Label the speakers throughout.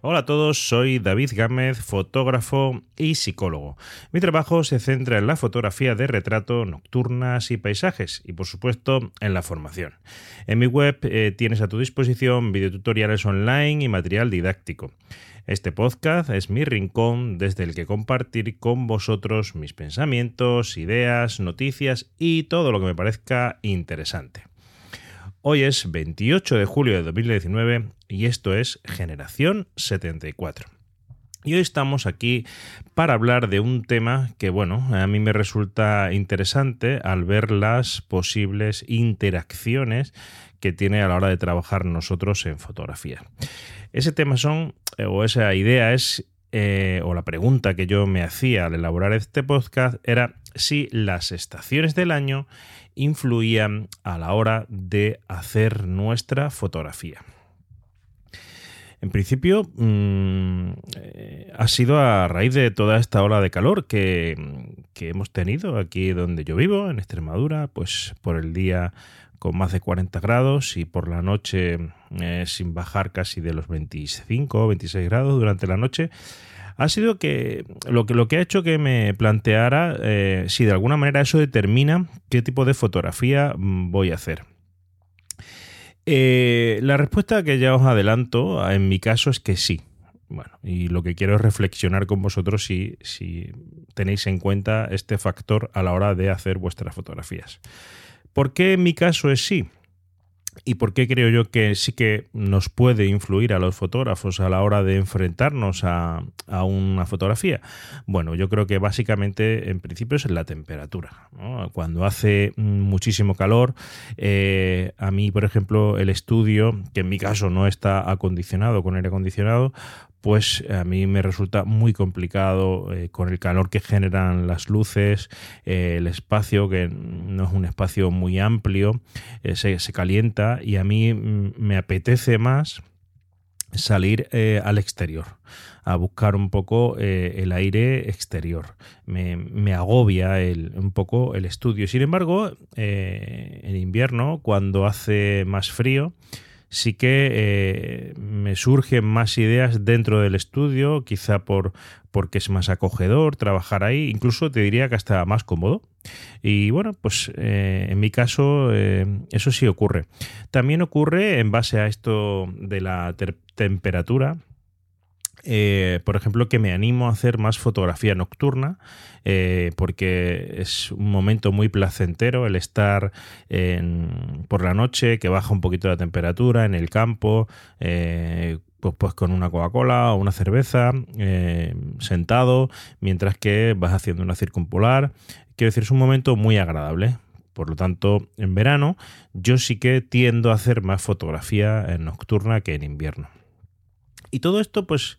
Speaker 1: Hola a todos, soy David Gámez, fotógrafo y psicólogo. Mi trabajo se centra en la fotografía de retrato, nocturnas y paisajes y por supuesto en la formación. En mi web eh, tienes a tu disposición videotutoriales online y material didáctico. Este podcast es mi rincón desde el que compartir con vosotros mis pensamientos, ideas, noticias y todo lo que me parezca interesante. Hoy es 28 de julio de 2019 y esto es Generación 74. Y hoy estamos aquí para hablar de un tema que, bueno, a mí me resulta interesante al ver las posibles interacciones que tiene a la hora de trabajar nosotros en fotografía. Ese tema son, eh, o esa idea es, eh, o la pregunta que yo me hacía al elaborar este podcast era si las estaciones del año influían a la hora de hacer nuestra fotografía. En principio, mm, eh, ha sido a raíz de toda esta ola de calor que, hemos tenido aquí donde yo vivo, en Extremadura, pues por el día con más de 40 grados y por la noche eh, sin bajar casi de los 25 o 26 grados durante la noche ha sido que lo que, lo que ha hecho que me planteara eh, si de alguna manera eso determina qué tipo de fotografía mm, voy a hacer. Eh, la respuesta que ya os adelanto en mi caso es que sí. Bueno, y lo que quiero es reflexionar con vosotros si, si tenéis en cuenta este factor a la hora de hacer vuestras fotografías. ¿Por qué en mi caso es sí? ¿Y por qué creo yo que sí que nos puede influir a los fotógrafos a la hora de enfrentarnos a, una fotografía? Bueno, yo creo que básicamente en principio es la temperatura. Cuando hace muchísimo calor, eh, a mí, por ejemplo, el estudio, que en mi caso no está acondicionado con aire acondicionado, pues a mí me resulta muy complicado eh, con el calor que generan las luces, eh, el espacio que no es un espacio muy amplio, eh, se, calienta y a mí mm, me apetece más salir al exterior, a buscar un poco el aire exterior. Me, agobia un poco el estudio. Sin embargo, en invierno, cuando hace más frío, sí que eh, me surgen más ideas dentro del estudio, quizá por, porque es más acogedor trabajar ahí, incluso te diría que hasta más cómodo. Y bueno, pues eh, en mi caso eh, eso sí ocurre. También ocurre en base a esto de la temperatura eh, por ejemplo, que me animo a hacer más fotografía nocturna, eh, porque es un momento muy placentero el estar por la noche, que baja un poquito la temperatura en el campo, eh, pues, pues, con una Coca-Cola o una cerveza, sentado, mientras que vas haciendo una circumpolar. Quiero decir, es un momento muy agradable. Por lo tanto, en verano yo sí que tiendo a hacer más fotografía nocturna que en invierno. Y todo esto, pues,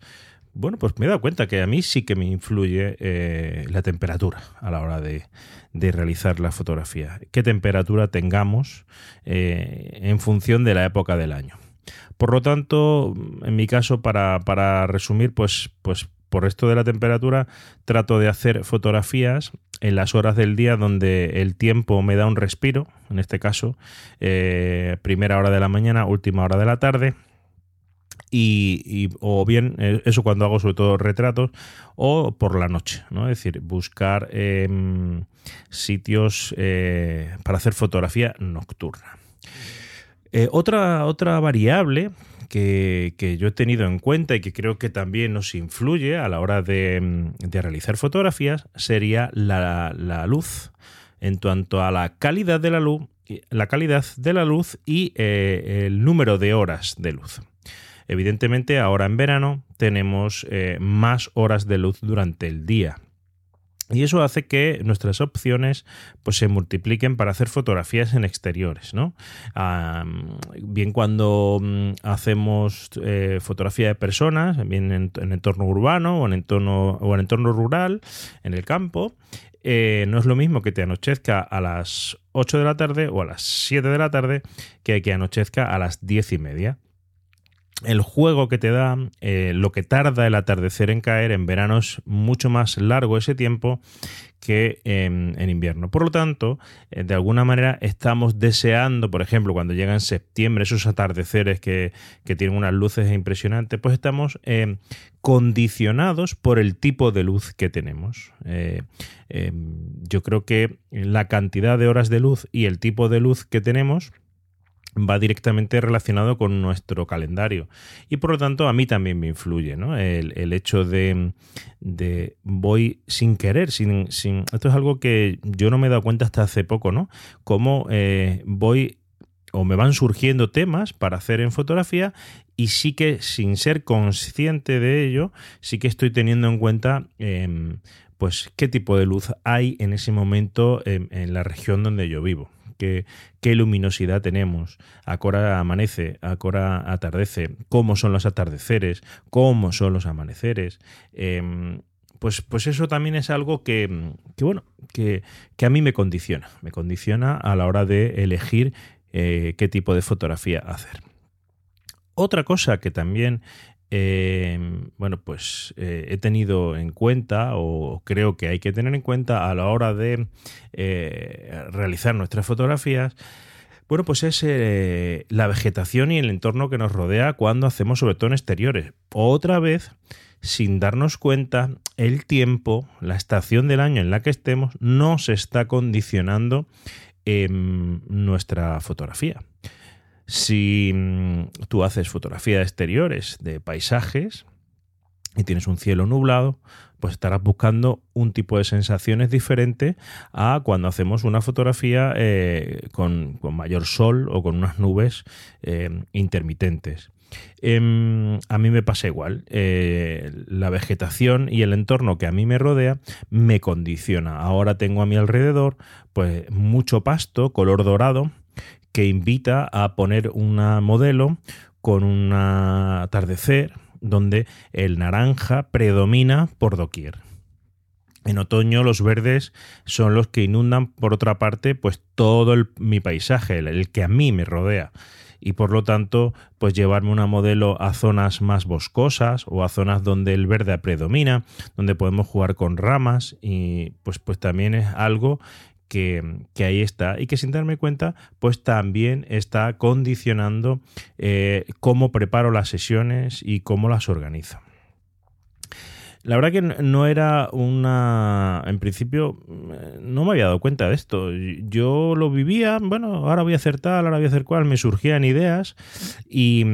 Speaker 1: bueno, pues me he dado cuenta que a mí sí que me influye eh, la temperatura a la hora de, realizar la fotografía. Qué temperatura tengamos eh, en función de la época del año. Por lo tanto, en mi caso, para, resumir, pues, pues por esto de la temperatura, trato de hacer fotografías en las horas del día donde el tiempo me da un respiro, en este caso, eh, primera hora de la mañana, última hora de la tarde y, o bien eh, eso cuando hago sobre todo retratos o por la noche, ¿no? Es decir, buscar em, sitios eh, para hacer fotografía nocturna. Eh, otra, otra variable que, yo he tenido en cuenta y que creo que también nos influye a la hora de, em, realizar fotografías sería la, luz en cuanto a la calidad de la luz, la calidad de la luz y el número de horas de luz. Evidentemente, ahora en verano tenemos eh, más horas de luz durante el día. Y eso hace que nuestras opciones pues, se multipliquen para hacer fotografías en exteriores. ¿no? bien cuando mm, hacemos eh, fotografía de personas, bien en, entorno urbano o en entorno, o en entorno rural, en el campo, eh, no es lo mismo que te anochezca a las 8 de la tarde o a las 7 de la tarde que que anochezca a las 10 y media el juego que te da, eh, lo que tarda el atardecer en caer en verano es mucho más largo ese tiempo que en, invierno. Por lo tanto, eh, de alguna manera estamos deseando, por ejemplo, cuando llega en septiembre, esos atardeceres que, tienen unas luces impresionantes, pues estamos eh, condicionados por el tipo de luz que tenemos. yo creo que la cantidad de horas de luz y el tipo de luz que tenemos va directamente relacionado con nuestro calendario. Y por lo tanto a mí también me influye ¿no? el, hecho de, voy sin querer sin, sin, esto es algo que yo no me he dado cuenta hasta hace poco no cómo eh, voy o me van surgiendo temas para hacer en fotografía y sí que sin ser consciente de ello sí que estoy teniendo en cuenta em, pues qué tipo de luz hay en ese momento en la región donde yo vivo qué, luminosidad tenemos, a amanece, a atardece, cómo son los atardeceres, cómo son los amaneceres. Em, pues, pues, eso también es algo que, bueno, que, a mí me condiciona, me condiciona a la hora de elegir eh, qué tipo de fotografía hacer. Otra cosa que también Em, bueno, pues eh, he tenido en cuenta o creo que hay que tener en cuenta a la hora de eh, realizar nuestras fotografías. Bueno, pues es eh, la vegetación y el entorno que nos rodea cuando hacemos sobre todo en exteriores. Otra vez, sin darnos cuenta, el tiempo, la estación del año en la que estemos, nos está condicionando nuestra fotografía. Si mm, tú haces fotografía de exteriores de paisajes y tienes un cielo nublado, pues estarás buscando un tipo de sensaciones diferente a cuando hacemos una fotografía eh, con, mayor sol o con unas nubes eh, intermitentes. Em, a mí me pasa igual. Eh, la vegetación y el entorno que a mí me rodea me condiciona. Ahora tengo a mi alrededor pues mucho pasto, color dorado, que invita a poner una modelo con un atardecer donde el naranja predomina por doquier. En otoño los verdes son los que inundan por otra parte pues todo mi paisaje, el, que a mí me rodea y por lo tanto pues llevarme una modelo a zonas más boscosas o a zonas donde el verde predomina, donde podemos jugar con ramas y pues pues también es algo que, ahí está y que sin darme cuenta, pues también está condicionando eh, cómo preparo las sesiones y cómo las organizo. La verdad que no era una... En principio no me había dado cuenta de esto. Yo lo vivía, bueno, ahora voy a hacer tal, ahora voy a hacer cual, me surgían ideas y,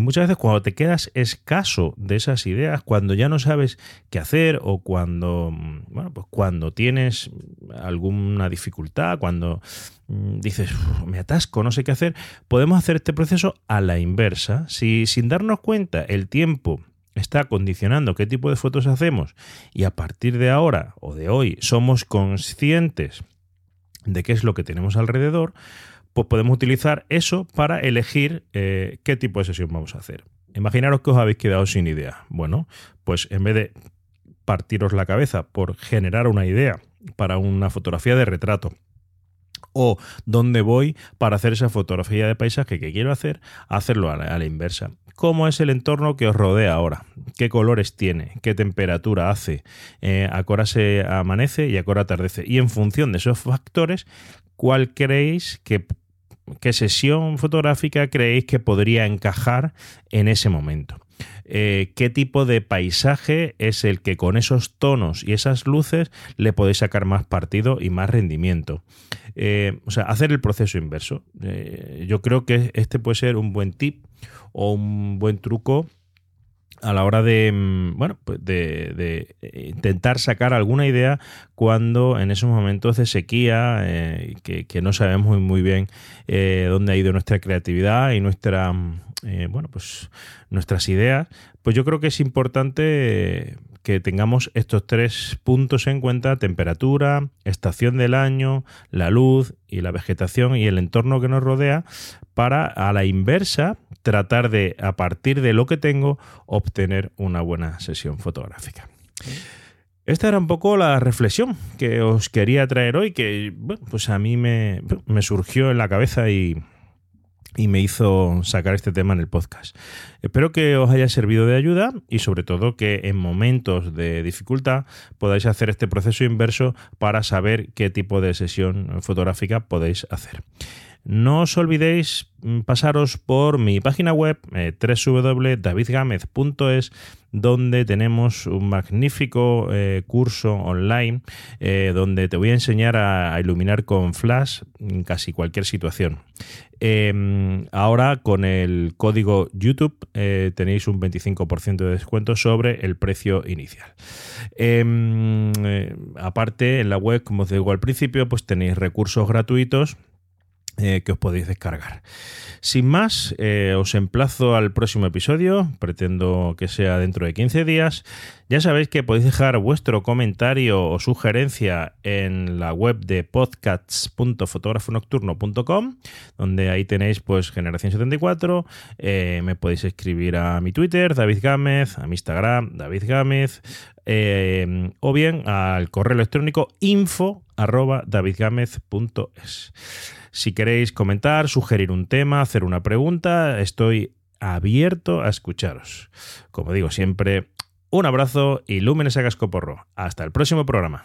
Speaker 1: muchas veces cuando te quedas escaso de esas ideas, cuando ya no sabes qué hacer o cuando, bueno, pues cuando tienes alguna dificultad, cuando mm, dices, me atasco, no sé qué hacer, podemos hacer este proceso a la inversa. Si sin darnos cuenta el tiempo está condicionando qué tipo de fotos hacemos y a partir de ahora o de hoy somos conscientes de qué es lo que tenemos alrededor, pues podemos utilizar eso para elegir eh, qué tipo de sesión vamos a hacer. Imaginaros que os habéis quedado sin idea. Bueno, pues en vez de partiros la cabeza por generar una idea para una fotografía de retrato o dónde voy para hacer esa fotografía de paisaje que quiero hacer, hacerlo a la, inversa. ¿Cómo es el entorno que os rodea ahora? ¿Qué colores tiene? ¿Qué temperatura hace? Eh, ¿A qué hora se amanece y a qué hora atardece? Y en función de esos factores, ¿cuál creéis que qué sesión fotográfica creéis que podría encajar en ese momento. Eh, qué tipo de paisaje es el que con esos tonos y esas luces le podéis sacar más partido y más rendimiento. Eh, o sea, hacer el proceso inverso. Eh, yo creo que este puede ser un buen tip o un buen truco a la hora de, mm, bueno, pues de, intentar sacar alguna idea cuando en esos momentos de sequía, eh, que, no sabemos muy, muy bien eh, dónde ha ido nuestra creatividad y nuestra, mm, eh, bueno, pues nuestras ideas, pues yo creo que es importante que tengamos estos tres puntos en cuenta, temperatura, estación del año, la luz y la vegetación y el entorno que nos rodea, para a la inversa tratar de, a partir de lo que tengo, obtener una buena sesión fotográfica. Esta era un poco la reflexión que os quería traer hoy, que pues a mí me, me surgió en la cabeza y, y me hizo sacar este tema en el podcast. Espero que os haya servido de ayuda y sobre todo que en momentos de dificultad podáis hacer este proceso inverso para saber qué tipo de sesión fotográfica podéis hacer. No os olvidéis mm, pasaros por mi página web eh, www.davidgamez.es donde tenemos un magnífico eh, curso online eh, donde te voy a enseñar a, iluminar con flash en casi cualquier situación. Em, ahora con el código YouTube tenéis un 25% de descuento sobre el precio inicial. Em, aparte en la web, como os digo al principio, pues tenéis recursos gratuitos eh, que os podéis descargar. Sin más, eh, os emplazo al próximo episodio, pretendo que sea dentro de 15 días. Ya sabéis que podéis dejar vuestro comentario o sugerencia en la web de podcasts.fotografonocturno.com, donde ahí tenéis pues Generación 74, eh, me podéis escribir a mi Twitter, David Gámez, a mi Instagram, David Gámez, o bien al correo electrónico info si queréis comentar, sugerir un tema, hacer una pregunta, estoy abierto a escucharos. Como digo siempre, un abrazo y lúmenes a cascoporro. Hasta el próximo programa.